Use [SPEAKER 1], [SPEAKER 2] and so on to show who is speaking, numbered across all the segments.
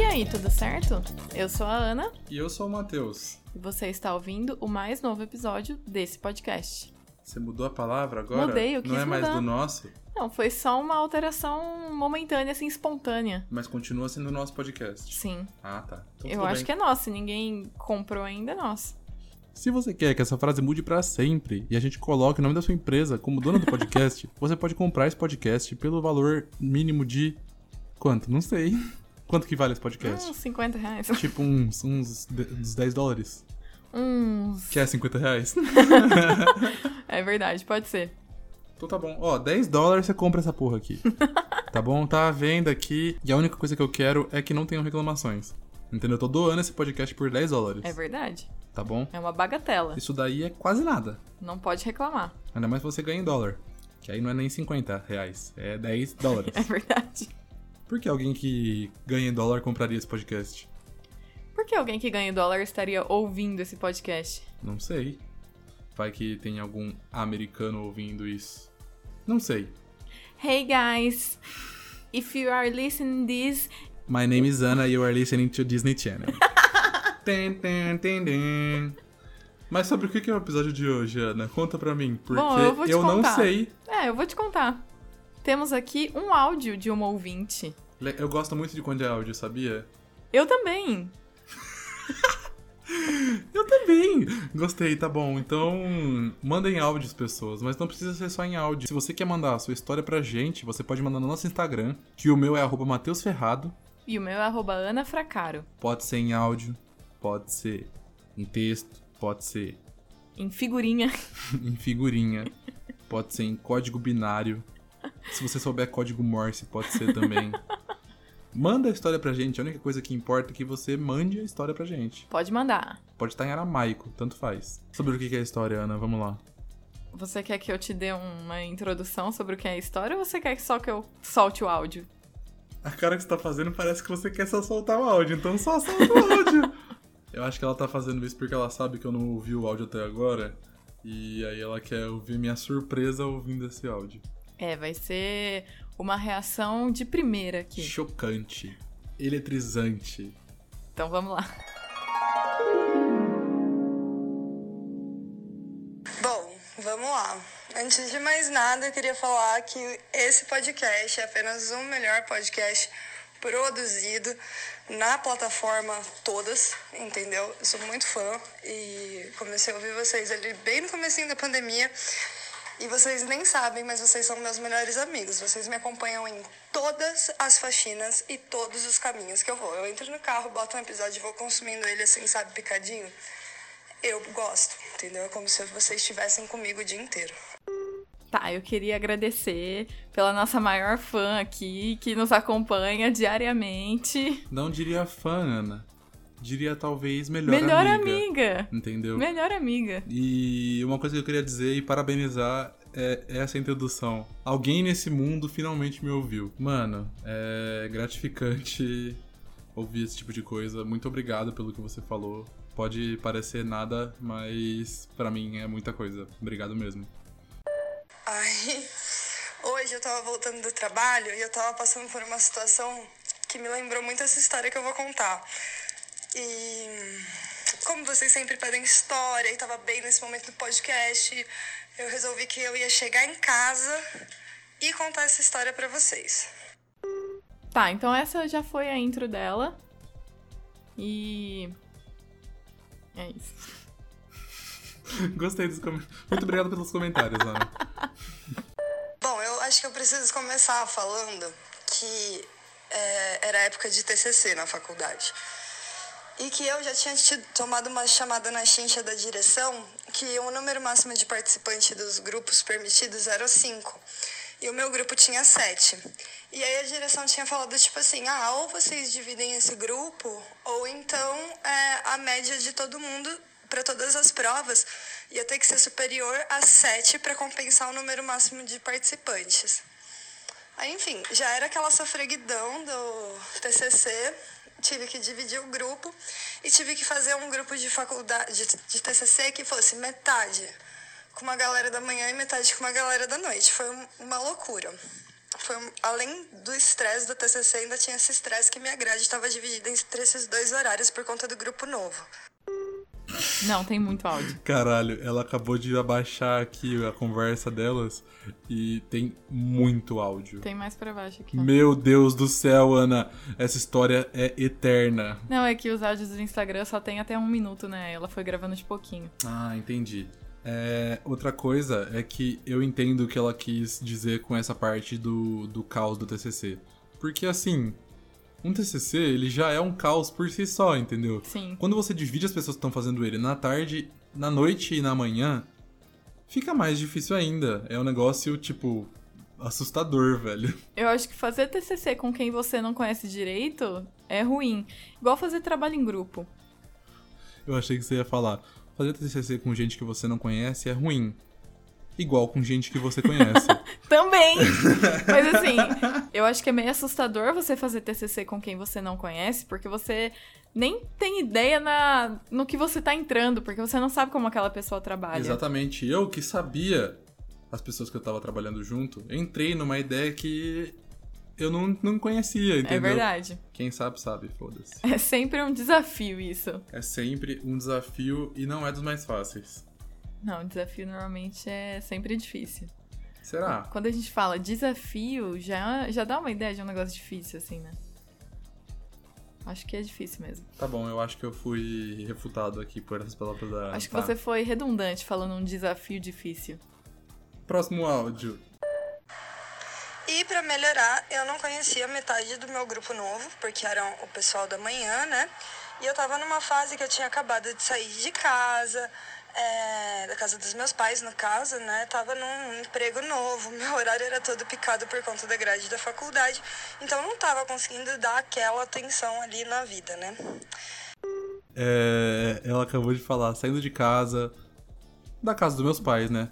[SPEAKER 1] E aí, tudo certo? Eu sou a Ana
[SPEAKER 2] E eu sou o Matheus.
[SPEAKER 1] e você está ouvindo o mais novo episódio desse podcast.
[SPEAKER 2] Você mudou a palavra agora?
[SPEAKER 1] Mudei, eu
[SPEAKER 2] Não
[SPEAKER 1] quis
[SPEAKER 2] é mais
[SPEAKER 1] mudar.
[SPEAKER 2] do nosso,
[SPEAKER 1] Não, foi só uma alteração momentânea, assim, espontânea.
[SPEAKER 2] mas continua sendo o nosso podcast.
[SPEAKER 1] Sim,
[SPEAKER 2] Ah, tá. Então,
[SPEAKER 1] eu acho
[SPEAKER 2] bem.
[SPEAKER 1] que é nosso. Se ninguém comprou ainda, é nosso.
[SPEAKER 2] Se você quer que essa frase mude pra sempre e a gente coloque o nome da sua empresa como dona do podcast, você pode comprar esse podcast pelo valor mínimo de. Quanto? Não sei. Quanto que vale esse podcast?
[SPEAKER 1] Uns 50 reais.
[SPEAKER 2] Tipo uns, uns, uns 10 dólares.
[SPEAKER 1] Uns.
[SPEAKER 2] Que é 50 reais?
[SPEAKER 1] É verdade, pode ser.
[SPEAKER 2] Então tá bom. Ó, 10 dólares você compra essa porra aqui. Tá bom? Tá à venda aqui. E a única coisa que eu quero é que não tenham reclamações. Entendeu? Eu tô doando esse podcast por 10 dólares.
[SPEAKER 1] É verdade.
[SPEAKER 2] Tá bom?
[SPEAKER 1] É uma bagatela.
[SPEAKER 2] Isso daí é quase nada.
[SPEAKER 1] Não pode reclamar.
[SPEAKER 2] Ainda mais você ganha em dólar. Que aí não é nem 50 reais. É 10 dólares.
[SPEAKER 1] É verdade.
[SPEAKER 2] Por que alguém que ganha em dólar compraria esse podcast?
[SPEAKER 1] Por que alguém que ganha dólar estaria ouvindo esse podcast?
[SPEAKER 2] Não sei. Vai que tem algum americano ouvindo isso. Não sei.
[SPEAKER 1] Hey guys, if you are listening this,
[SPEAKER 2] My name is Anna and you are listening to Disney Channel. Ten, ten, ten. Mas sobre o que é o episódio de hoje, Ana? Conta pra mim, porque
[SPEAKER 1] Bom, eu vou te
[SPEAKER 2] não sei.
[SPEAKER 1] é, eu vou te contar. Temos aqui um áudio de uma ouvinte.
[SPEAKER 2] Eu gosto muito de quando é áudio, sabia?
[SPEAKER 1] Eu também.
[SPEAKER 2] Eu também! Gostei, tá bom. Então, mandem áudios, pessoas, mas não precisa ser só em áudio. Se você quer mandar a sua história pra gente, você pode mandar no nosso Instagram, que o meu é arroba Mateus Ferrado.
[SPEAKER 1] E o meu é arroba Ana Fracaro.
[SPEAKER 2] Pode ser em áudio, pode ser em texto, pode ser
[SPEAKER 1] Em figurinha.
[SPEAKER 2] em figurinha, pode ser em código binário. Se você souber código Morse, pode ser também. Manda a história pra gente, a única coisa que importa é que você mande a história pra gente.
[SPEAKER 1] Pode mandar.
[SPEAKER 2] Pode estar em aramaico, tanto faz. Sobre o que é a história, Ana, vamos lá.
[SPEAKER 1] Você quer que eu te dê uma introdução sobre o que é a história ou você quer que só que eu solte o áudio?
[SPEAKER 2] A cara que você tá fazendo parece que você quer só soltar o áudio, então só solta o áudio. eu acho que ela tá fazendo isso porque ela sabe que eu não ouvi o áudio até agora. E aí ela quer ouvir minha surpresa ouvindo esse áudio.
[SPEAKER 1] É, vai ser uma reação de primeira aqui.
[SPEAKER 2] Chocante. Eletrizante.
[SPEAKER 1] Então vamos lá.
[SPEAKER 3] Bom, vamos lá. Antes de mais nada, eu queria falar que esse podcast é apenas o melhor podcast produzido na plataforma todas, entendeu? Eu sou muito fã e comecei a ouvir vocês ali bem no comecinho da pandemia. E vocês nem sabem, mas vocês são meus melhores amigos. Vocês me acompanham em todas as faxinas e todos os caminhos que eu vou. Eu entro no carro, boto um episódio e vou consumindo ele assim, sabe, picadinho. Eu gosto, entendeu? É como se vocês estivessem comigo o dia inteiro.
[SPEAKER 1] Tá, eu queria agradecer pela nossa maior fã aqui, que nos acompanha diariamente.
[SPEAKER 2] Não diria fã, Ana. Diria talvez melhor,
[SPEAKER 1] Melhor
[SPEAKER 2] amiga.
[SPEAKER 1] amiga.
[SPEAKER 2] Entendeu?
[SPEAKER 1] Melhor amiga.
[SPEAKER 2] E uma coisa que eu queria dizer e parabenizar é essa introdução. Alguém nesse mundo finalmente me ouviu. Mano, é gratificante ouvir esse tipo de coisa. Muito obrigado pelo que você falou. Pode parecer nada, mas pra mim é muita coisa. Obrigado mesmo.
[SPEAKER 3] Ai, hoje eu tava voltando do trabalho e eu tava passando por uma situação que me lembrou muito essa história que eu vou contar. E como vocês sempre pedem história e tava bem nesse momento do podcast, eu resolvi que eu ia chegar em casa e contar essa história pra vocês.
[SPEAKER 1] Tá, então essa já foi a intro dela. E. É isso.
[SPEAKER 2] Gostei dos comentários. Muito obrigado pelos comentários, Ana.
[SPEAKER 3] Bom, eu acho que eu preciso começar falando que é, era época de TCC na faculdade. E que eu já tinha tido, tomado uma chamada na chincha da direção que o número máximo de participantes dos grupos permitidos era 5. E o meu grupo tinha 7. E aí a direção tinha falado tipo assim, ah, ou vocês dividem esse grupo, ou então é, a média de todo mundo para todas as provas ia ter que ser superior a 7 para compensar o número máximo de participantes. Aí, enfim, já era aquela sofreguidão do TCC, tive que dividir o grupo e tive que fazer um grupo de faculdade de, de TCC que fosse metade com uma galera da manhã e metade com uma galera da noite. Foi um- uma loucura. foi um- além do estresse do TCC, ainda tinha esse estresse que minha grade estava dividida entre esses dois horários por conta do grupo novo.
[SPEAKER 1] Não, tem muito áudio.
[SPEAKER 2] Caralho, ela acabou de abaixar aqui a conversa delas e tem muito áudio.
[SPEAKER 1] Tem mais pra baixo aqui.
[SPEAKER 2] Meu Deus do céu, Ana, essa história é eterna.
[SPEAKER 1] Não, é que os áudios do Instagram só tem até um minuto, né? Ela foi gravando de pouquinho.
[SPEAKER 2] Ah, entendi. É, outra coisa é que eu entendo o que ela quis dizer com essa parte do, do caos do TCC. Porque, assim, um TCC, ele já é um caos por si só, entendeu?
[SPEAKER 1] Sim.
[SPEAKER 2] Quando você divide as pessoas que estão fazendo ele na tarde, na noite e na manhã, fica mais difícil ainda. É um negócio, tipo, assustador, velho.
[SPEAKER 1] Eu acho que fazer TCC com quem você não conhece direito é ruim. Igual fazer trabalho em grupo.
[SPEAKER 2] Eu achei que você ia falar. Fazer TCC com gente que você não conhece é ruim. Igual com gente que você conhece.
[SPEAKER 1] Também! Mas assim, eu acho que é meio assustador você fazer TCC com quem você não conhece, porque você nem tem ideia na, no que você tá entrando, porque você não sabe como aquela pessoa trabalha.
[SPEAKER 2] Exatamente. Eu que sabia as pessoas que eu tava trabalhando junto, entrei numa ideia que eu não, não conhecia, entendeu?
[SPEAKER 1] É verdade.
[SPEAKER 2] Quem sabe, sabe, foda-se.
[SPEAKER 1] É sempre um desafio isso.
[SPEAKER 2] É sempre um desafio e não é dos mais fáceis.
[SPEAKER 1] Não, desafio normalmente é sempre difícil.
[SPEAKER 2] Será?
[SPEAKER 1] Quando a gente fala desafio, já, já dá uma ideia de um negócio difícil, assim, né? Acho que é difícil mesmo.
[SPEAKER 2] Tá bom, eu acho que eu fui refutado aqui por essas palavras da.
[SPEAKER 1] Acho que
[SPEAKER 2] tá.
[SPEAKER 1] você foi redundante falando um desafio difícil.
[SPEAKER 2] Próximo áudio.
[SPEAKER 3] E pra melhorar, eu não conhecia metade do meu grupo novo, porque eram o pessoal da manhã, né? E eu tava numa fase que eu tinha acabado de sair de casa, é, da casa dos meus pais, no caso, né? Tava num emprego novo, meu horário era todo picado por conta da grade da faculdade, então não tava conseguindo dar aquela atenção ali na vida, né?
[SPEAKER 2] É, ela acabou de falar, saindo de casa. Da casa dos meus pais, né?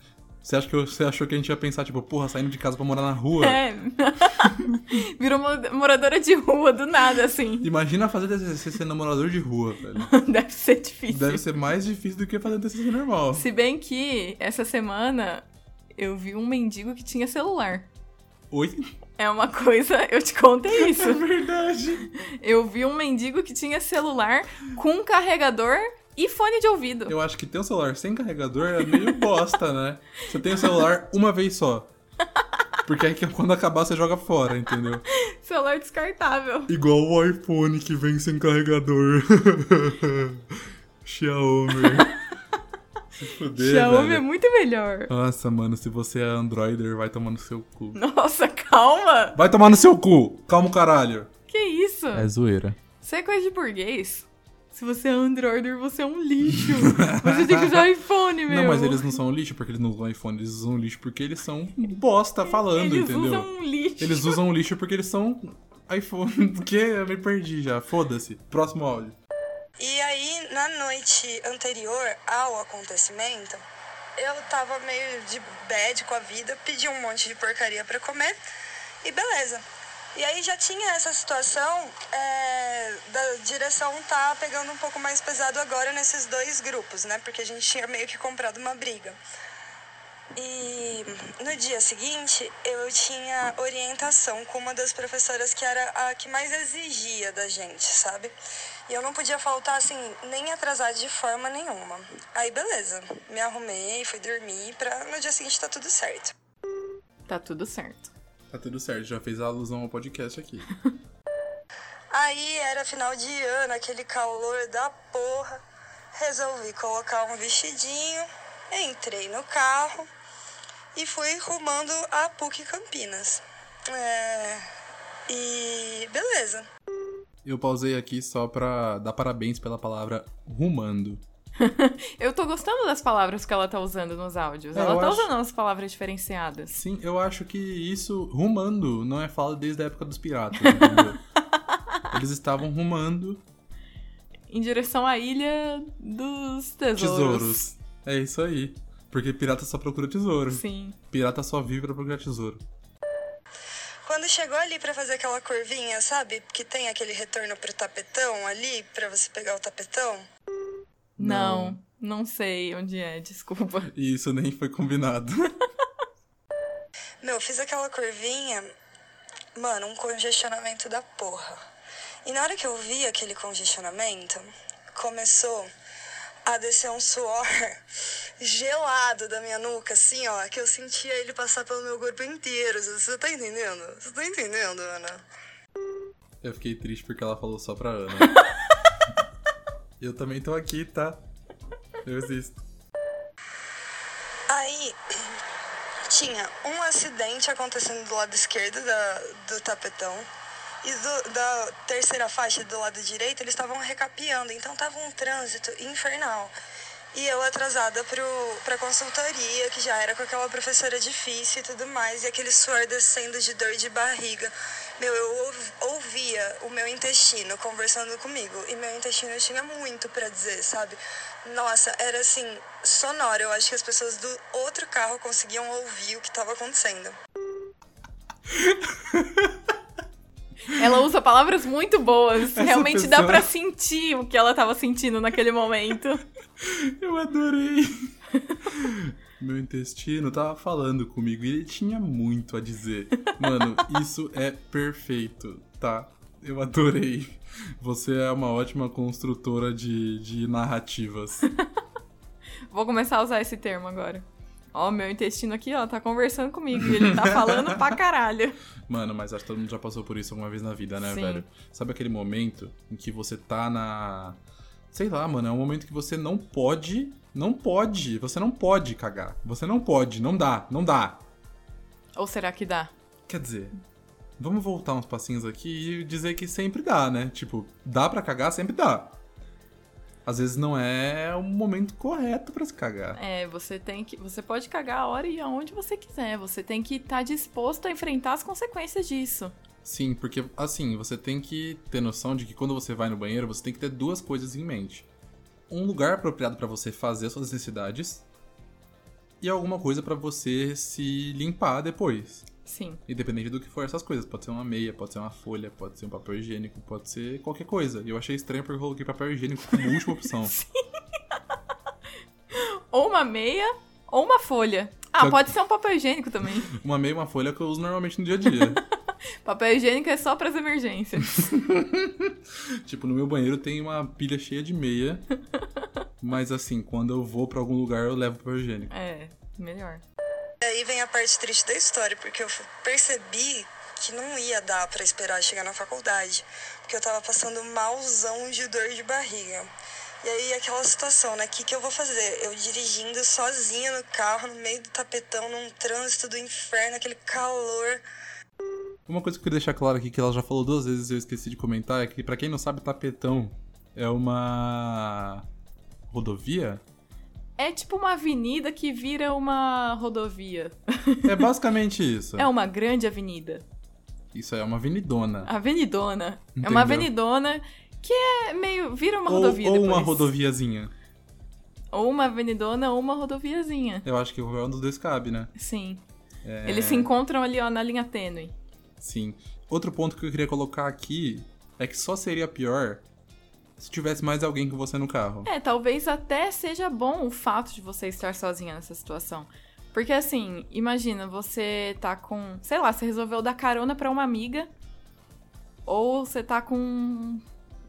[SPEAKER 2] Você, acha que eu- você achou que a gente ia pensar, tipo, porra, saindo de casa pra morar na rua?
[SPEAKER 1] É. Virou mo- moradora de rua do nada, assim.
[SPEAKER 2] Imagina fazer TCC sendo morador de rua, velho.
[SPEAKER 1] Deve ser difícil.
[SPEAKER 2] Deve ser mais difícil do que fazer TCC normal.
[SPEAKER 1] Se bem que essa semana eu vi um mendigo que tinha celular.
[SPEAKER 2] Oi?
[SPEAKER 1] É uma coisa, eu te contei isso.
[SPEAKER 2] É verdade.
[SPEAKER 1] Eu vi um mendigo que tinha celular com um carregador e fone de ouvido.
[SPEAKER 2] Eu acho que ter um celular sem carregador é meio bosta, né? Você tem o celular uma vez só. Porque aí que quando acabar você joga fora, entendeu?
[SPEAKER 1] Celular descartável.
[SPEAKER 2] Igual o iPhone que vem sem carregador. Xiaomi. Se fuder,
[SPEAKER 1] Xiaomi é
[SPEAKER 2] velho.
[SPEAKER 1] muito melhor.
[SPEAKER 2] Nossa, mano, se você é Androider, vai tomar no seu cu.
[SPEAKER 1] Nossa, calma.
[SPEAKER 2] Vai tomar no seu cu! Calma, caralho.
[SPEAKER 1] Que isso?
[SPEAKER 2] zoeira.
[SPEAKER 1] Isso é coisa de burguês. Se você é Androider, você é um lixo. Você tem que usar iPhone, meu.
[SPEAKER 2] Não, mas eles não são lixo porque eles não usam iPhone, eles usam lixo porque eles são bosta falando,
[SPEAKER 1] Eles
[SPEAKER 2] entendeu?
[SPEAKER 1] usam um lixo.
[SPEAKER 2] Eles usam lixo porque eles são iPhone. Porque eu me perdi já. Foda-se. Próximo áudio.
[SPEAKER 3] E aí, na noite anterior ao acontecimento, eu tava meio de bad com a vida, pedi um monte de porcaria pra comer e beleza. E aí já tinha essa situação é, da direção tá pegando um pouco mais pesado agora nesses dois grupos, né? Porque a gente tinha meio que comprado uma briga. E no dia seguinte, eu tinha orientação com uma das professoras que era a que mais exigia da gente, sabe? E eu não podia faltar, assim, nem atrasar de forma nenhuma. Aí, beleza. Me arrumei, fui dormir pra no dia seguinte tá tudo certo.
[SPEAKER 1] Tá tudo certo.
[SPEAKER 2] Tá tudo certo, já fez a alusão ao podcast aqui.
[SPEAKER 3] Aí era final de ano, aquele calor da porra. Resolvi colocar um vestidinho, entrei no carro e fui rumando a PUC Campinas. É... E beleza.
[SPEAKER 2] Eu pausei aqui só pra dar parabéns pela palavra rumando.
[SPEAKER 1] Eu tô gostando das palavras que ela tá usando nos áudios.
[SPEAKER 2] É,
[SPEAKER 1] ela tá
[SPEAKER 2] acho-
[SPEAKER 1] usando umas palavras diferenciadas.
[SPEAKER 2] Sim, eu acho que isso, rumando, não é fala desde a época dos piratas, entendeu? Eles estavam rumando
[SPEAKER 1] Em direção à ilha dos tesouros.
[SPEAKER 2] tesouros. É isso aí. Porque pirata só procura tesouro.
[SPEAKER 1] Sim.
[SPEAKER 2] Pirata só vive pra procurar tesouro.
[SPEAKER 3] Quando chegou ali pra fazer aquela curvinha, sabe? Que tem aquele retorno pro tapetão ali, pra você pegar o tapetão.
[SPEAKER 1] Não, não sei onde é, desculpa.
[SPEAKER 2] E isso nem foi combinado.
[SPEAKER 3] Meu, fiz aquela curvinha mano, um congestionamento da porra. E na hora que eu vi aquele congestionamento, começou a descer um suor gelado da minha nuca, assim, ó, que eu sentia ele passar pelo meu corpo inteiro. Você tá entendendo? Você tá entendendo, Ana?
[SPEAKER 2] Eu fiquei triste porque ela falou só pra Ana. Eu também tô aqui, tá? Eu existo.
[SPEAKER 3] Aí tinha um acidente acontecendo do lado esquerdo da, do tapetão. E do, da terceira faixa do lado direito, eles estavam recapeando. Então tava um trânsito infernal. E eu atrasada pro, pra consultoria, que já era com aquela professora difícil e tudo mais. E aquele suor descendo de dor de barriga. Meu, eu ouvia o meu intestino conversando comigo. E meu intestino tinha muito para dizer, sabe? Nossa, era assim, sonoro. Eu acho que as pessoas do outro carro conseguiam ouvir o que estava acontecendo.
[SPEAKER 1] Ela usa palavras muito boas.
[SPEAKER 2] Essa
[SPEAKER 1] Realmente dá
[SPEAKER 2] pessoa-
[SPEAKER 1] pra sentir o que ela tava sentindo naquele momento.
[SPEAKER 2] Eu adorei. Meu intestino tava falando comigo e ele tinha muito a dizer. Mano, isso é perfeito, tá? Eu adorei. Você é uma ótima construtora de, de narrativas.
[SPEAKER 1] Vou começar a usar esse termo agora. Ó, meu intestino aqui, ó, tá conversando comigo e ele tá falando pra caralho.
[SPEAKER 2] Mano, mas acho que todo mundo já passou por isso alguma vez na vida, né,
[SPEAKER 1] Sim.
[SPEAKER 2] velho? Sabe aquele momento em que você tá na. Sei lá, mano, é um momento que você não pode. Não pode. Você não pode cagar. Você não pode. Não dá. Não dá.
[SPEAKER 1] Ou será que dá?
[SPEAKER 2] Quer dizer, vamos voltar uns passinhos aqui e dizer que sempre dá, né? Tipo, dá pra cagar, sempre dá. Às vezes não é o momento correto pra se cagar.
[SPEAKER 1] É, você tem que. Você pode cagar a hora e aonde você quiser. Você tem que estar disposto a enfrentar as consequências disso.
[SPEAKER 2] Sim, porque assim, você tem que ter noção de que quando você vai no banheiro, você tem que ter duas coisas em mente. Um lugar apropriado pra você fazer as suas necessidades e alguma coisa pra você se limpar depois.
[SPEAKER 1] Sim.
[SPEAKER 2] Independente do que for essas coisas. Pode ser uma meia, pode ser uma folha, pode ser um papel higiênico, pode ser qualquer coisa. E eu achei estranho porque eu coloquei papel higiênico como última opção.
[SPEAKER 1] Ou uma meia, ou uma folha. Ah,
[SPEAKER 2] Só-
[SPEAKER 1] pode ser um papel higiênico também.
[SPEAKER 2] Uma meia e uma folha que eu uso normalmente no dia a dia.
[SPEAKER 1] papel higiênico é só pras emergências.
[SPEAKER 2] tipo, no meu banheiro tem uma pilha cheia de meia. Mas assim, quando eu vou pra algum lugar, eu levo papel higiênico.
[SPEAKER 1] é, melhor.
[SPEAKER 3] E aí vem a parte triste da história, porque eu percebi que não ia dar pra esperar chegar na faculdade, porque eu tava passando malzão de dor de barriga. E aí aquela situação, né? O que, que eu vou fazer? Eu dirigindo sozinha no carro, no meio do tapetão, num trânsito do inferno, aquele calor.
[SPEAKER 2] Uma coisa que eu queria deixar claro aqui, que ela já falou duas vezes e eu esqueci de comentar, é que pra quem não sabe, Tapetão é uma rodovia?
[SPEAKER 1] É tipo uma avenida que vira uma rodovia.
[SPEAKER 2] É basicamente isso.
[SPEAKER 1] É uma grande avenida.
[SPEAKER 2] Isso é uma avenidona.
[SPEAKER 1] Avenidona. É
[SPEAKER 2] Entendeu?
[SPEAKER 1] uma avenidona que é meio. vira uma
[SPEAKER 2] ou
[SPEAKER 1] rodovia
[SPEAKER 2] ou
[SPEAKER 1] depois.
[SPEAKER 2] uma rodoviazinha.
[SPEAKER 1] Ou uma avenidona ou uma rodoviazinha.
[SPEAKER 2] Eu acho que qualquer um dos dois cabe, né?
[SPEAKER 1] Sim.
[SPEAKER 2] É,
[SPEAKER 1] Eles se encontram ali, ó, na linha tênue.
[SPEAKER 2] Sim. Outro ponto que eu queria colocar aqui é que só seria pior se tivesse mais alguém com você no carro.
[SPEAKER 1] É, talvez até seja bom o fato de você estar sozinha nessa situação. Porque assim, imagina, você tá com. Sei lá, você resolveu dar carona pra uma amiga. Ou você tá com um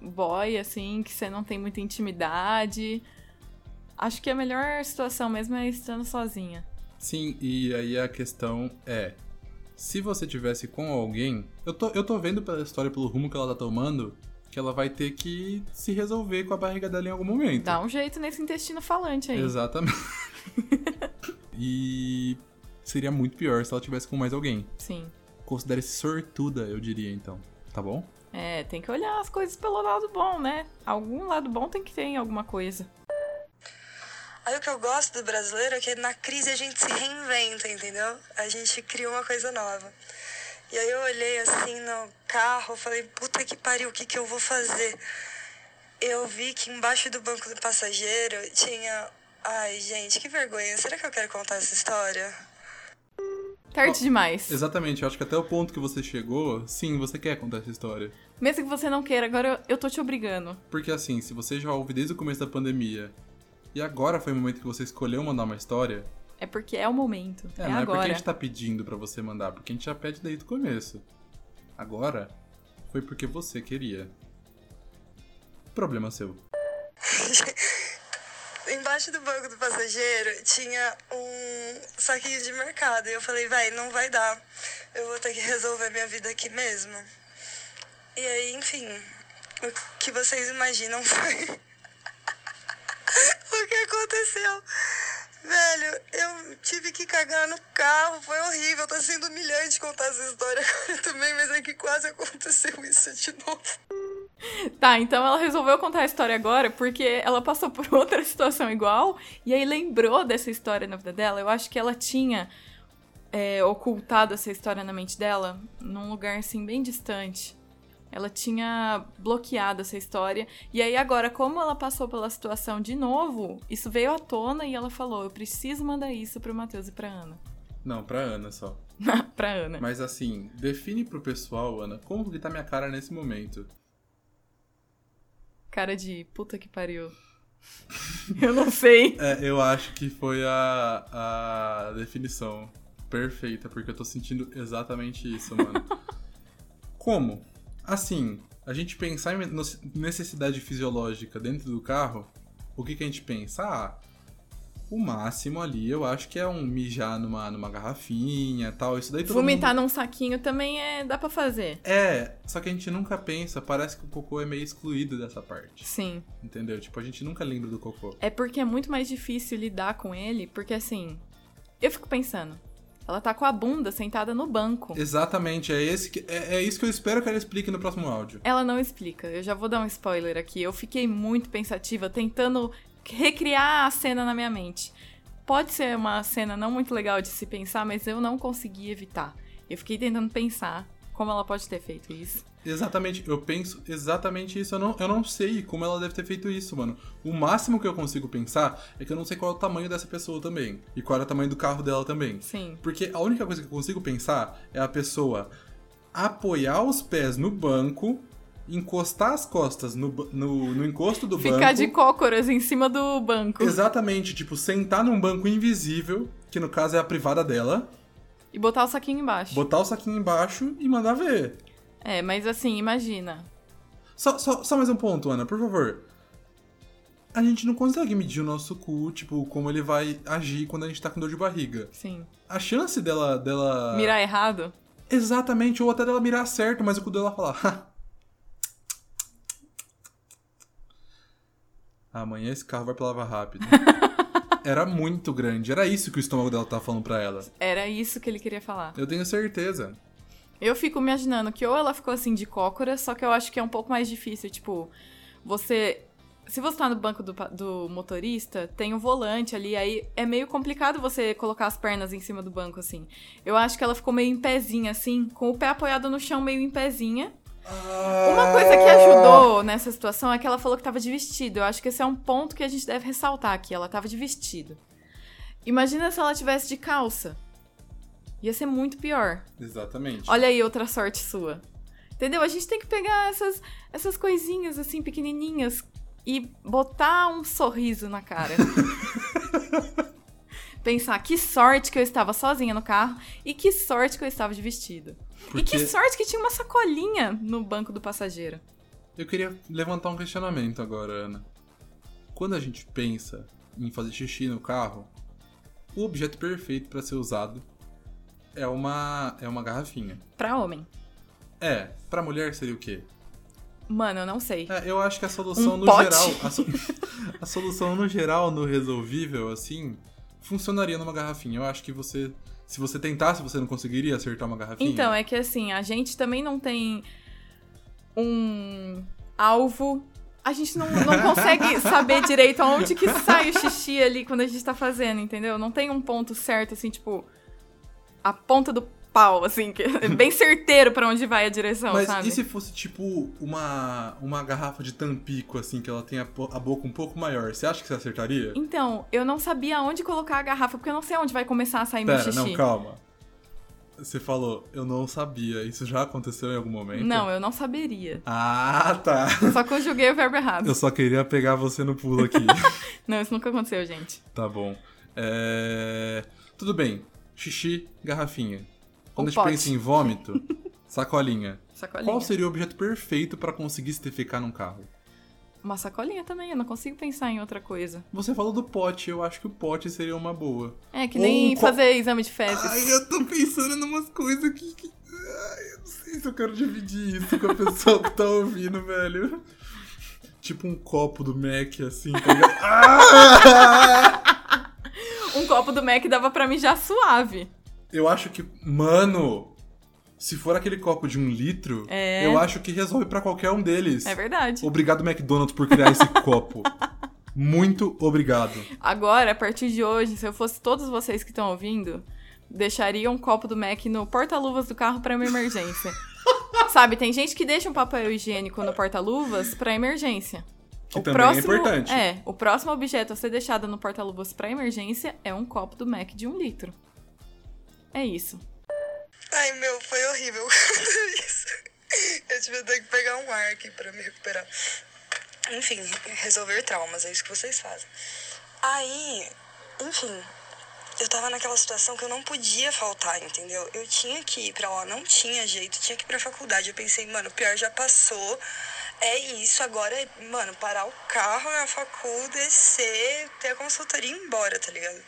[SPEAKER 1] boy, assim, que você não tem muita intimidade. Acho que a melhor situação mesmo é estando sozinha.
[SPEAKER 2] Sim, e aí a questão é: se você tivesse com alguém, eu tô, eu tô vendo pela história, pelo rumo que ela tá tomando, que ela vai ter que se resolver com a barriga dela em algum momento.
[SPEAKER 1] Dá um jeito nesse intestino falante aí.
[SPEAKER 2] Exatamente. e seria muito pior se ela tivesse com mais alguém.
[SPEAKER 1] Sim.
[SPEAKER 2] Considere-se sortuda, eu diria então. Tá bom?
[SPEAKER 1] É, tem que olhar as coisas pelo lado bom, né? Algum lado bom tem que ter em alguma coisa.
[SPEAKER 3] Aí o que eu gosto do brasileiro é que na crise a gente se reinventa, entendeu? A gente cria uma coisa nova. E aí eu olhei assim no carro, falei, puta que pariu, o que, que eu vou fazer? Eu vi que embaixo do banco do passageiro tinha. Ai, gente, que vergonha. Será que eu quero contar essa história?
[SPEAKER 1] Tarde demais.
[SPEAKER 2] Exatamente, eu acho que até o ponto que você chegou, sim, você quer contar essa história.
[SPEAKER 1] Mesmo que você não queira, agora eu, eu tô te obrigando.
[SPEAKER 2] Porque assim, se você já ouve desde o começo da pandemia e agora foi o momento que você escolheu mandar uma história,
[SPEAKER 1] É porque é o momento. É,
[SPEAKER 2] é, não é porque
[SPEAKER 1] agora.
[SPEAKER 2] a gente tá pedindo pra você mandar, porque a gente já pede desde o começo. Agora, foi porque você queria. Problema seu.
[SPEAKER 3] Embaixo do banco do passageiro tinha um saquinho de mercado. E eu falei, vai, não vai dar. Eu vou ter que resolver minha vida aqui mesmo. E aí, enfim, o que vocês imaginam foi aconteceu. Velho, eu tive que cagar no carro, foi horrível. Tá sendo humilhante contar essa história agora também, mas é que quase aconteceu isso de novo.
[SPEAKER 1] Tá, então ela resolveu contar a história agora porque ela passou por outra situação igual e aí lembrou dessa história na vida dela. Eu acho que ela tinha é, ocultado essa história na mente dela num lugar assim bem distante. Ela tinha bloqueado essa história. E aí, agora, como ela passou pela situação de novo, isso veio à tona e ela falou: Eu preciso mandar isso pro Matheus e pra Ana.
[SPEAKER 2] Não, pra Ana só.
[SPEAKER 1] pra Ana.
[SPEAKER 2] Mas assim, define pro pessoal, Ana, como que tá minha cara nesse momento.
[SPEAKER 1] Cara de puta que pariu. eu não sei.
[SPEAKER 2] É, eu acho que foi a, a definição perfeita, porque eu tô sentindo exatamente isso, mano. Como? Assim, a gente pensar em necessidade fisiológica dentro do carro, o que, que a gente pensa? Ah, o máximo ali eu acho que é um mijar numa, numa garrafinha tal. Isso daí
[SPEAKER 1] Vomitar
[SPEAKER 2] mundo...
[SPEAKER 1] num saquinho também é dá para fazer.
[SPEAKER 2] É, só que a gente nunca pensa, parece que o cocô é meio excluído dessa parte.
[SPEAKER 1] Sim.
[SPEAKER 2] Entendeu? Tipo, a gente nunca lembra do cocô.
[SPEAKER 1] É porque é muito mais difícil lidar com ele, porque assim, eu fico pensando, ela tá com a bunda sentada no banco.
[SPEAKER 2] Exatamente, é, esse que, é, é, isso que eu espero que ela explique no próximo áudio.
[SPEAKER 1] Ela não explica, eu já vou dar um spoiler aqui. Eu fiquei muito pensativa, tentando recriar a cena na minha mente. Pode ser uma cena não muito legal de se pensar, mas eu não consegui evitar. Eu fiquei tentando pensar como ela pode ter feito isso.
[SPEAKER 2] Exatamente, eu penso exatamente isso. Eu não, eu não sei como ela deve ter feito isso, mano. O máximo que eu consigo pensar é que eu não sei qual é o tamanho dessa pessoa também. E qual é o tamanho do carro dela também.
[SPEAKER 1] Sim.
[SPEAKER 2] Porque a única coisa que eu consigo pensar é a pessoa apoiar os pés no banco encostar as costas no, no, no encosto do
[SPEAKER 1] Ficar
[SPEAKER 2] banco.
[SPEAKER 1] Ficar de cócoras em cima do banco.
[SPEAKER 2] Exatamente, tipo, sentar num banco invisível, que no caso é a privada dela.
[SPEAKER 1] E botar o saquinho embaixo.
[SPEAKER 2] Botar o saquinho embaixo e mandar ver.
[SPEAKER 1] É, mas assim, imagina.
[SPEAKER 2] Só, só, só mais um ponto, Ana, por favor. A gente não consegue medir o nosso cu, tipo, como ele vai agir quando a gente tá com dor de barriga.
[SPEAKER 1] Sim.
[SPEAKER 2] A chance dela. dela...
[SPEAKER 1] Mirar errado?
[SPEAKER 2] Exatamente, ou até dela mirar certo, mas o cu dela falar. amanhã esse carro vai pra lavar rápido. Era muito grande. Era isso que o estômago dela tava falando pra ela.
[SPEAKER 1] Era isso que ele queria falar.
[SPEAKER 2] Eu tenho certeza.
[SPEAKER 1] Eu fico imaginando que ou ela ficou assim de cócora, só que eu acho que é um pouco mais difícil. Tipo, você. Se você tá no banco do, do motorista, tem o um volante ali, aí é meio complicado você colocar as pernas em cima do banco, assim. Eu acho que ela ficou meio em pezinha, assim, com o pé apoiado no chão, meio em pezinha. Uma coisa que ajudou nessa situação é que ela falou que tava de vestido. Eu acho que esse é um ponto que a gente deve ressaltar aqui. Ela tava de vestido. Imagina se ela tivesse de calça. Ia ser muito pior.
[SPEAKER 2] Exatamente.
[SPEAKER 1] Olha aí outra sorte sua. Entendeu? A gente tem que pegar essas, essas coisinhas assim pequenininhas e botar um sorriso na cara. Pensar que sorte que eu estava sozinha no carro e que sorte que eu estava de vestido. Porque... E que sorte que tinha uma sacolinha no banco do passageiro.
[SPEAKER 2] Eu queria levantar um questionamento agora, Ana. Quando a gente pensa em fazer xixi no carro, o objeto perfeito para ser usado é uma é uma garrafinha.
[SPEAKER 1] Para homem.
[SPEAKER 2] É, para mulher seria o quê?
[SPEAKER 1] Mano, eu não sei.
[SPEAKER 2] É, eu acho que a solução
[SPEAKER 1] um
[SPEAKER 2] no
[SPEAKER 1] pote?
[SPEAKER 2] geral, a, so... a solução no geral, no resolvível assim, funcionaria numa garrafinha. Eu acho que você se você tentasse, você não conseguiria acertar uma garrafinha?
[SPEAKER 1] Então, é que assim, a gente também não tem um alvo. A gente não, não consegue saber direito aonde que sai o xixi ali quando a gente tá fazendo, entendeu? Não tem um ponto certo, assim, tipo, a ponta do pau, assim, que é bem certeiro para onde vai a direção,
[SPEAKER 2] Mas
[SPEAKER 1] sabe?
[SPEAKER 2] e se fosse, tipo, uma, uma garrafa de tampico, assim, que ela tem a, a, boca um pouco maior? Você acha que você acertaria?
[SPEAKER 1] Então, eu não sabia onde colocar a garrafa, porque eu não sei onde vai começar a sair
[SPEAKER 2] Pera,
[SPEAKER 1] meu xixi.
[SPEAKER 2] não, calma. Você falou, eu não sabia. Isso já aconteceu em algum momento?
[SPEAKER 1] Não, eu não saberia.
[SPEAKER 2] Ah, tá.
[SPEAKER 1] Só conjuguei o verbo errado.
[SPEAKER 2] Eu só queria pegar você no pulo aqui.
[SPEAKER 1] não, isso nunca aconteceu, gente.
[SPEAKER 2] Tá bom. É... Tudo bem. Xixi, garrafinha. Quando
[SPEAKER 1] O
[SPEAKER 2] a gente pensa em vômito, sacolinha.
[SPEAKER 1] Sacolinha.
[SPEAKER 2] Qual seria o objeto perfeito pra conseguir se defecar num carro?
[SPEAKER 1] Uma sacolinha também, eu não consigo pensar em outra coisa.
[SPEAKER 2] Você falou do pote, eu acho que o pote seria uma boa.
[SPEAKER 1] É, que
[SPEAKER 2] Ou
[SPEAKER 1] nem fazer exame de fezes.
[SPEAKER 2] Ai, eu tô pensando em umas coisas que. que- Ai, eu não sei se eu quero dividir isso com a pessoa que tá ouvindo, velho. Tipo um copo do Mac, assim, tá ligado? Ah!
[SPEAKER 1] Copo do Mac dava pra mijar suave.
[SPEAKER 2] Eu acho que. Mano! Se for aquele copo de um litro,
[SPEAKER 1] É.
[SPEAKER 2] eu acho que resolve pra qualquer um deles.
[SPEAKER 1] É verdade.
[SPEAKER 2] Obrigado, McDonald's, por criar esse copo. Muito obrigado.
[SPEAKER 1] Agora, a partir de hoje, se eu fosse todos vocês que estão ouvindo, deixaria um copo do Mac no porta-luvas do carro pra uma emergência. Sabe, tem gente que deixa um papel higiênico no porta-luvas pra emergência.
[SPEAKER 2] Que também é importante.
[SPEAKER 1] É, o próximo objeto a ser deixado no porta-luvas pra emergência é um copo do Mac de um litro. É isso.
[SPEAKER 3] Ai, meu, foi horrível isso. Eu tive até que pegar um ar aqui pra me recuperar. Enfim, resolver traumas, é isso que vocês fazem. Aí, enfim, eu tava naquela situação que eu não podia faltar, entendeu? Eu tinha que ir pra lá, não tinha jeito, tinha que ir pra faculdade. Eu pensei, mano, o pior já passou. É isso, agora mano, parar o carro na facu, descer, ter a consultoria e ir embora, tá ligado?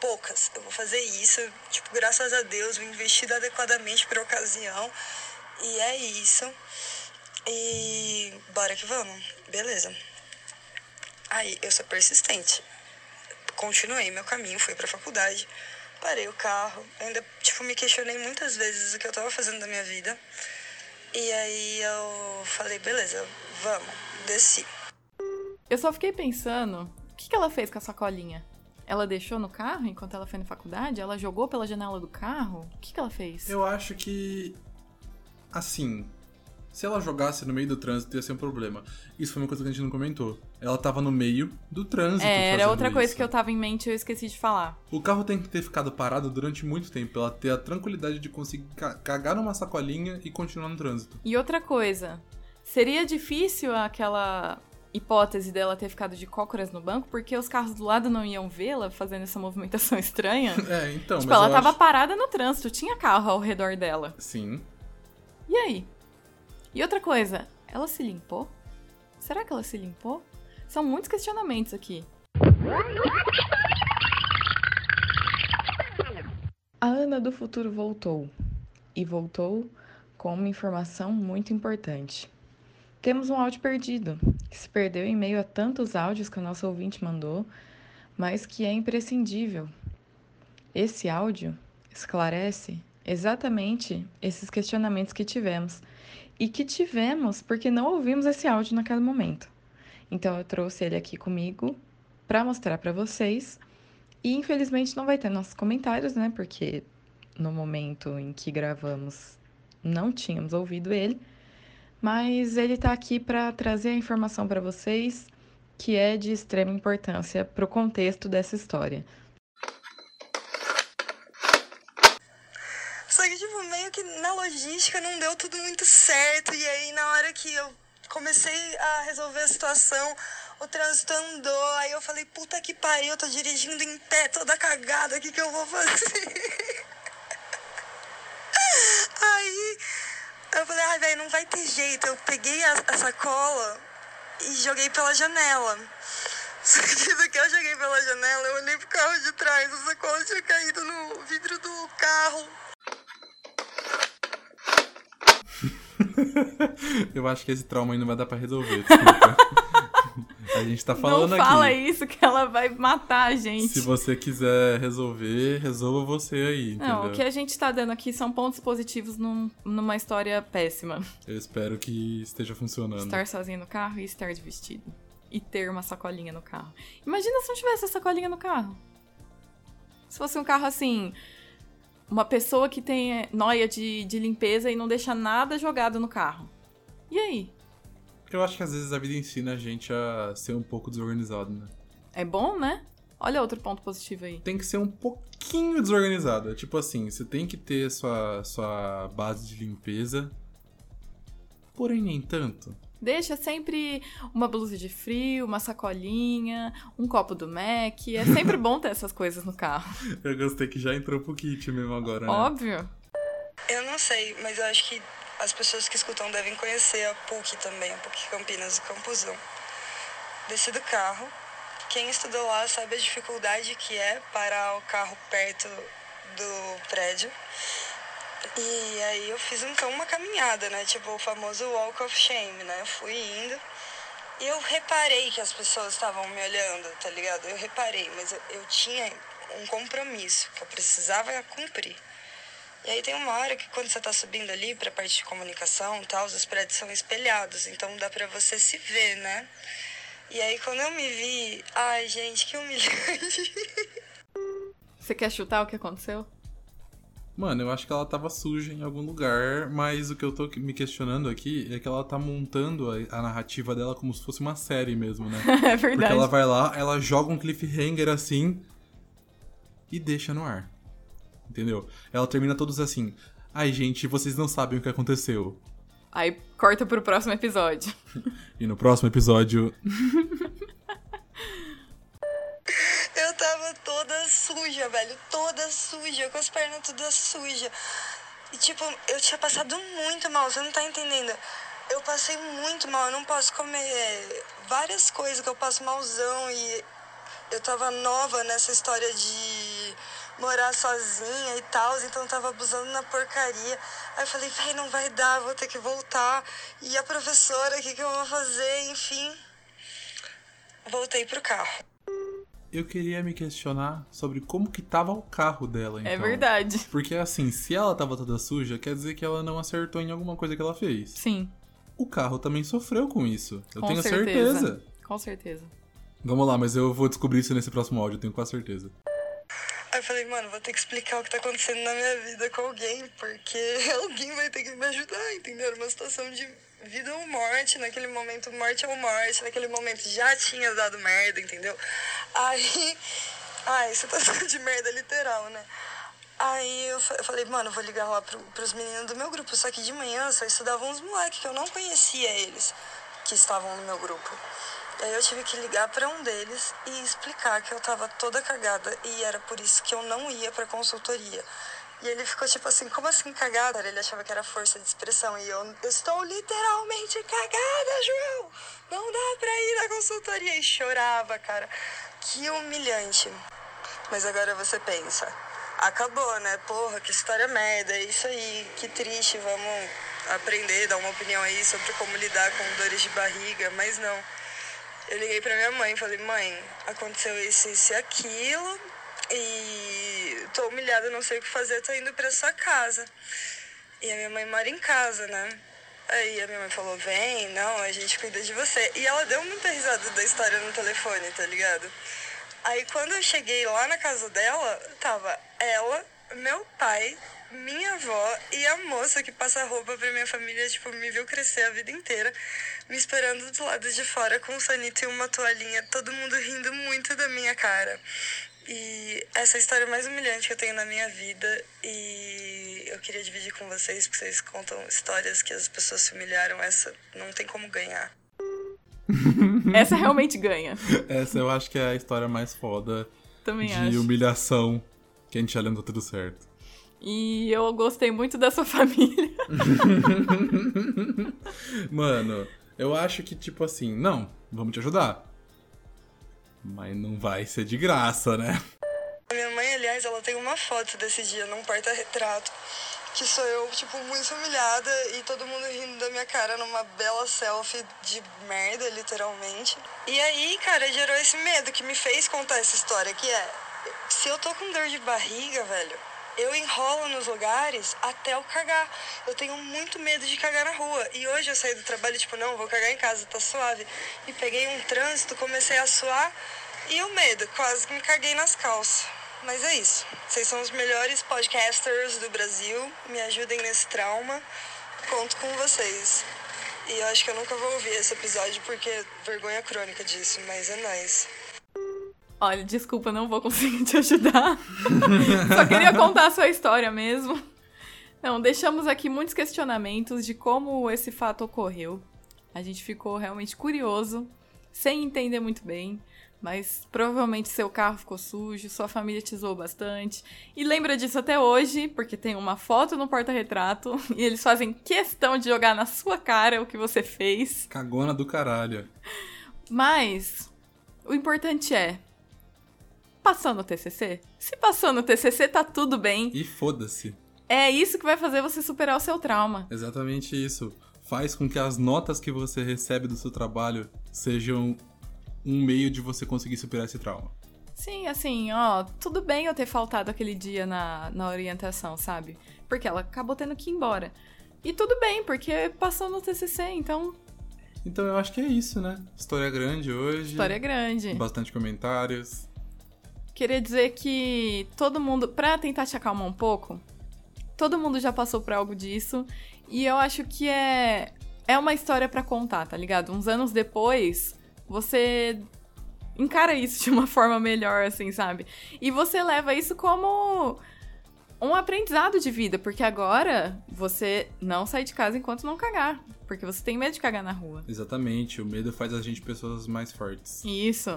[SPEAKER 3] Poucas. Eu vou fazer isso, tipo, graças a Deus, vou investir adequadamente pra ocasião. E é isso. E bora que vamos. Beleza. Aí, eu sou persistente. Continuei meu caminho, fui pra faculdade. Parei o carro. Ainda, tipo, me questionei muitas vezes o que eu tava fazendo da minha vida. E aí eu falei, beleza, vamos, desci.
[SPEAKER 1] Eu só fiquei pensando, o que, que ela fez com a sacolinha? Ela deixou no carro enquanto ela foi na faculdade? Ela jogou pela janela do carro? O que, que ela fez?
[SPEAKER 2] Eu acho que. Assim. Se ela jogasse no meio do trânsito, ia ser um problema. Isso foi uma coisa que a gente não comentou. Ela tava no meio do trânsito.
[SPEAKER 1] É, era outra coisa
[SPEAKER 2] isso.
[SPEAKER 1] que eu tava em mente e eu esqueci de falar.
[SPEAKER 2] O carro tem que ter ficado parado durante muito tempo, ela ter a tranquilidade de conseguir ca- cagar numa sacolinha e continuar no trânsito.
[SPEAKER 1] E outra coisa, seria difícil aquela hipótese dela ter ficado de cócoras no banco, porque os carros do lado não iam vê-la fazendo essa movimentação estranha.
[SPEAKER 2] É, então,
[SPEAKER 1] tipo,
[SPEAKER 2] mas
[SPEAKER 1] ela tava
[SPEAKER 2] acho-
[SPEAKER 1] parada no trânsito, tinha carro ao redor dela.
[SPEAKER 2] Sim.
[SPEAKER 1] E aí? E outra coisa, ela se limpou? Será que ela se limpou? São muitos questionamentos aqui. A Ana do futuro voltou. E voltou com uma informação muito importante. Temos um áudio perdido, que se perdeu em meio a tantos áudios que o nosso ouvinte mandou, mas que é imprescindível. Esse áudio esclarece exatamente esses questionamentos que tivemos. E que tivemos porque não ouvimos esse áudio naquele momento. Então eu trouxe ele aqui comigo para mostrar para vocês. E infelizmente não vai ter nossos comentários, né? Porque no momento em que gravamos não tínhamos ouvido ele. Mas ele está aqui para trazer a informação para vocês que é de extrema importância para o contexto dessa história.
[SPEAKER 3] Só que, tipo, meio que na logística não deu tudo muito certo. E aí, na hora que eu comecei a resolver a situação, o trânsito andou. Aí eu falei, puta que pariu, eu tô dirigindo em pé, toda cagada, o que, que eu vou fazer? aí eu falei, ai, velho, não vai ter jeito. Eu peguei a, a sacola e joguei pela janela. Só que que eu joguei pela janela, eu olhei pro carro de trás, a sacola tinha caído no vidro do carro.
[SPEAKER 2] Eu acho que esse trauma aí não vai dar pra resolver, desculpa. a gente tá falando
[SPEAKER 1] não fala
[SPEAKER 2] aqui.
[SPEAKER 1] isso que ela vai matar a gente.
[SPEAKER 2] Se você quiser resolver, resolva você aí, entendeu?
[SPEAKER 1] Não, o que a gente tá dando aqui são pontos positivos num- numa história péssima.
[SPEAKER 2] Eu espero que esteja funcionando.
[SPEAKER 1] Estar sozinho no carro e estar de vestido. E ter uma sacolinha no carro. Imagina se não tivesse a sacolinha no carro. Se fosse um carro assim. Uma pessoa que tem é, noia de, de limpeza e não deixa nada jogado no carro. E aí?
[SPEAKER 2] Eu acho que às vezes a vida ensina a gente a ser um pouco desorganizado, né?
[SPEAKER 1] É bom, né? Olha outro ponto positivo aí.
[SPEAKER 2] Tem que ser um pouquinho desorganizado. Tipo assim, você tem que ter sua, sua base de limpeza. Porém, nem tanto.
[SPEAKER 1] Deixa sempre uma blusa de frio, uma sacolinha, um copo do Mac. É sempre bom ter essas coisas no carro.
[SPEAKER 2] Eu gostei que já entrou pro kit mesmo agora, né?
[SPEAKER 1] Óbvio.
[SPEAKER 3] Eu não sei, mas eu acho que as pessoas que escutam devem conhecer a PUC também, a PUC Campinas, o Campusão. Desci do carro. Quem estudou lá sabe a dificuldade que é parar o carro perto do prédio. E aí eu fiz então uma caminhada, né? Tipo o famoso walk of shame, né? Eu fui indo. E eu reparei que as pessoas estavam me olhando, tá ligado? Eu reparei, mas eu, eu tinha um compromisso que eu precisava cumprir. E aí tem uma hora que quando você tá subindo ali pra parte de comunicação e tal, os prédios são espelhados, então dá pra você se ver, né? E aí quando eu me vi, ai gente, que humilhante.
[SPEAKER 1] Você quer chutar o que aconteceu?
[SPEAKER 2] Mano, eu acho que ela tava suja em algum lugar, mas o que eu tô me questionando aqui é que ela tá montando a, a narrativa dela como se fosse uma série mesmo, né?
[SPEAKER 1] é verdade.
[SPEAKER 2] Porque ela vai lá, ela joga um cliffhanger assim e deixa no ar. Entendeu? Ela termina todos assim. Ai, gente, vocês não sabem o que aconteceu.
[SPEAKER 1] Aí corta pro próximo episódio.
[SPEAKER 2] E no próximo episódio.
[SPEAKER 3] suja, velho. Toda suja, com as pernas todas sujas. E tipo, eu tinha passado muito mal, você não tá entendendo. Eu passei muito mal, eu não posso comer várias coisas que eu passo malzão e eu tava nova nessa história de morar sozinha e tal, então eu tava abusando na porcaria. Aí eu falei, véi, não vai dar, vou ter que voltar. E a professora, o que, que eu vou fazer? Enfim, voltei pro carro.
[SPEAKER 2] Eu queria me questionar sobre como que tava o carro dela, então.
[SPEAKER 1] É verdade.
[SPEAKER 2] Porque assim, se ela tava toda suja, quer dizer que ela não acertou em alguma coisa que ela fez.
[SPEAKER 1] Sim.
[SPEAKER 2] O carro também sofreu com isso. Eu
[SPEAKER 1] Com
[SPEAKER 2] tenho
[SPEAKER 1] certeza.
[SPEAKER 2] certeza.
[SPEAKER 1] Com certeza.
[SPEAKER 2] Vamos lá, mas eu vou descobrir isso nesse próximo áudio, eu tenho quase certeza.
[SPEAKER 3] Aí eu falei, mano, vou ter que explicar o que tá acontecendo na minha vida com alguém, porque alguém vai ter que me ajudar, entendeu? Uma situação de vida ou morte, naquele momento, morte ou morte, naquele momento já tinha dado merda, entendeu? Aí. Ai, você tá de merda literal, né? Aí eu fa- eu falei, mano, eu vou ligar lá pro, pros meninos do meu grupo. Só que de manhã só estudavam uns moleques que eu não conhecia eles, que estavam no meu grupo. Aí eu tive que ligar pra um deles e explicar que eu tava toda cagada e era por isso que eu não ia pra consultoria. E ele ficou tipo assim, como assim cagada? Ele achava que era força de expressão e eu, eu estou literalmente cagada, João! Não dá pra ir na consultoria. E chorava, cara. Que humilhante. Mas agora você pensa, acabou, né? Porra, que história merda, é isso aí, que triste, vamos aprender, dar uma opinião aí sobre como lidar com dores de barriga, mas não. Eu liguei pra minha mãe e falei, mãe, aconteceu isso, isso e aquilo, e tô humilhada, não sei o que fazer, tô indo pra sua casa. E a minha mãe mora em casa, né? Aí a minha mãe falou, vem, não, a gente cuida de você. E ela deu muita risada da história no telefone, tá ligado? Aí quando eu cheguei lá na casa dela, tava ela, meu pai, minha avó e a moça que passa roupa pra minha família, tipo, me viu crescer a vida inteira, me esperando do lado de fora com um sanito e uma toalhinha, todo mundo rindo muito da minha cara. E essa é a história mais humilhante que eu tenho na minha vida e eu queria dividir com vocês, porque vocês contam histórias que as pessoas se humilharam, essa não tem como ganhar.
[SPEAKER 1] Essa realmente ganha.
[SPEAKER 2] Essa eu acho que é a história mais foda
[SPEAKER 1] Também
[SPEAKER 2] de
[SPEAKER 1] acho.
[SPEAKER 2] humilhação que a gente já lembra tudo certo.
[SPEAKER 1] E eu gostei muito da sua família.
[SPEAKER 2] Mano, eu acho que, tipo assim, não, vamos te ajudar. Mas não vai ser de graça, né?
[SPEAKER 3] Minha mãe, aliás, ela tem uma foto desse dia num porta-retrato. Que sou eu, tipo, muito humilhada e todo mundo rindo da minha cara numa bela selfie de merda, literalmente. E aí, cara, gerou esse medo que me fez contar essa história, que é... Se eu tô com dor de barriga, velho, eu enrolo nos lugares até eu cagar. Eu tenho muito medo de cagar na rua. E hoje eu saí do trabalho, tipo, não, vou cagar em casa, tá suave. E peguei um trânsito, comecei a suar e o medo, quase que me caguei nas calças. Mas é isso. Vocês são os melhores podcasters do Brasil. Me ajudem nesse trauma. Conto com vocês. E eu acho que eu nunca vou ouvir esse episódio porque vergonha crônica disso, mas é nóis.
[SPEAKER 1] Olha, desculpa, não vou conseguir te ajudar. Só queria contar a sua história mesmo. Não, deixamos aqui muitos questionamentos de como esse fato ocorreu. A gente ficou realmente curioso, sem entender muito bem. mas provavelmente seu carro ficou sujo, sua família te zoou bastante. E lembra disso até hoje, porque tem uma foto no porta-retrato e eles fazem questão de jogar na sua cara o que você fez.
[SPEAKER 2] Cagona do caralho.
[SPEAKER 1] Mas o importante é. Passou no TCC? Se passou no TCC, tá tudo bem.
[SPEAKER 2] E foda-se.
[SPEAKER 1] É isso que vai fazer você superar o seu trauma.
[SPEAKER 2] Exatamente isso. Faz com que as notas que você recebe do seu trabalho sejam um meio de você conseguir superar esse trauma.
[SPEAKER 1] Sim, assim, ó, tudo bem eu ter faltado aquele dia na, na orientação, sabe? Porque ela acabou tendo que ir embora. E tudo bem, porque passou no TCC, então.
[SPEAKER 2] Então eu acho que é isso, né? História grande hoje.
[SPEAKER 1] História grande.
[SPEAKER 2] Bastante comentários.
[SPEAKER 1] Queria dizer que todo mundo, pra tentar te acalmar um pouco, todo mundo já passou por algo disso. E eu acho que é, é uma história para contar, tá ligado? Uns anos depois, você encara isso de uma forma melhor, assim, sabe? E você leva isso como um aprendizado de vida, porque agora você não sai de casa enquanto não cagar. Porque você tem medo de cagar na rua.
[SPEAKER 2] Exatamente, o medo faz a gente pessoas mais fortes.
[SPEAKER 1] Isso.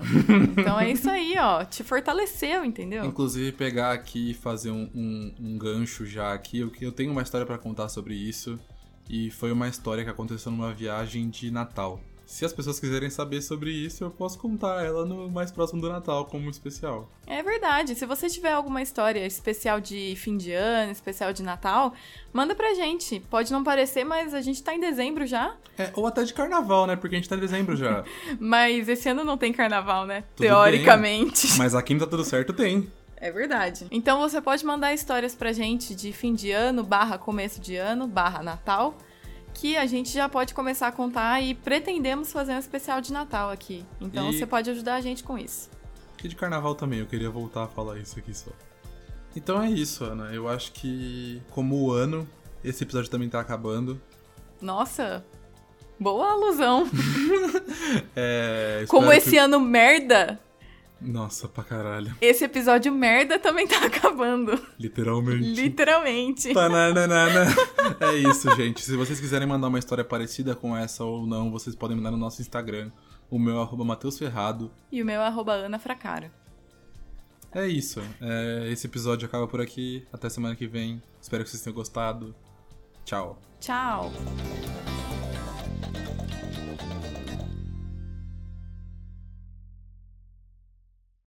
[SPEAKER 1] Então é isso aí, ó. Te fortaleceu, entendeu?
[SPEAKER 2] Inclusive, pegar aqui e fazer um, um, um, gancho já aqui. Eu, eu tenho uma história para contar sobre isso. E foi uma história que aconteceu numa viagem de Natal. Se as pessoas quiserem saber sobre isso, eu posso contar ela no mais próximo do Natal, como especial.
[SPEAKER 1] É verdade. Se você tiver alguma história especial de fim de ano, especial de Natal, manda pra gente. Pode não parecer, mas a gente tá em dezembro já.
[SPEAKER 2] É, ou até de carnaval, né? Porque a gente tá em dezembro já.
[SPEAKER 1] mas esse ano não tem carnaval, né? Tudo Teoricamente.
[SPEAKER 2] Bem, mas aqui em Tá Tudo Certo tem.
[SPEAKER 1] É verdade. Então você pode mandar histórias pra gente de fim de ano, barra começo de ano, barra Natal que a gente já pode começar a contar e pretendemos fazer um especial de Natal aqui. Então e... você pode ajudar a gente com isso.
[SPEAKER 2] E de carnaval também, eu queria voltar a falar isso aqui só. Então é isso, Ana. Eu acho que, como o ano, esse episódio também tá acabando.
[SPEAKER 1] Nossa, boa alusão.
[SPEAKER 2] é,
[SPEAKER 1] como esse que... ano merda
[SPEAKER 2] nossa, pra caralho.
[SPEAKER 1] Esse episódio merda também tá acabando.
[SPEAKER 2] Literalmente.
[SPEAKER 1] Literalmente.
[SPEAKER 2] Pananana. é isso, gente. Se vocês quiserem mandar uma história parecida com essa ou não, vocês podem mandar no nosso Instagram. O meu é arroba Matheus Ferrado.
[SPEAKER 1] E o meu é arroba Ana Fracara.
[SPEAKER 2] É isso. É, esse episódio acaba por aqui. Até semana que vem. Espero que vocês tenham gostado. Tchau.
[SPEAKER 1] Tchau.